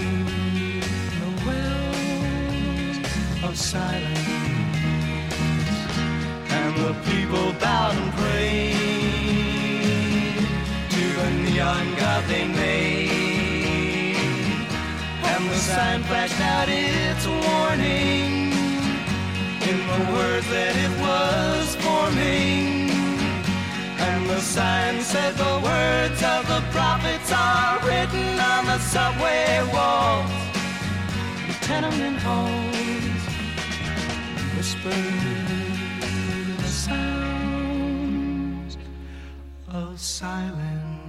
the wells of silence. And the people bowed and prayed to the neon god they made. And the sign flashed out its warning said the words of the prophets are written on the subway walls, the tenement halls, whispered the sounds of silence.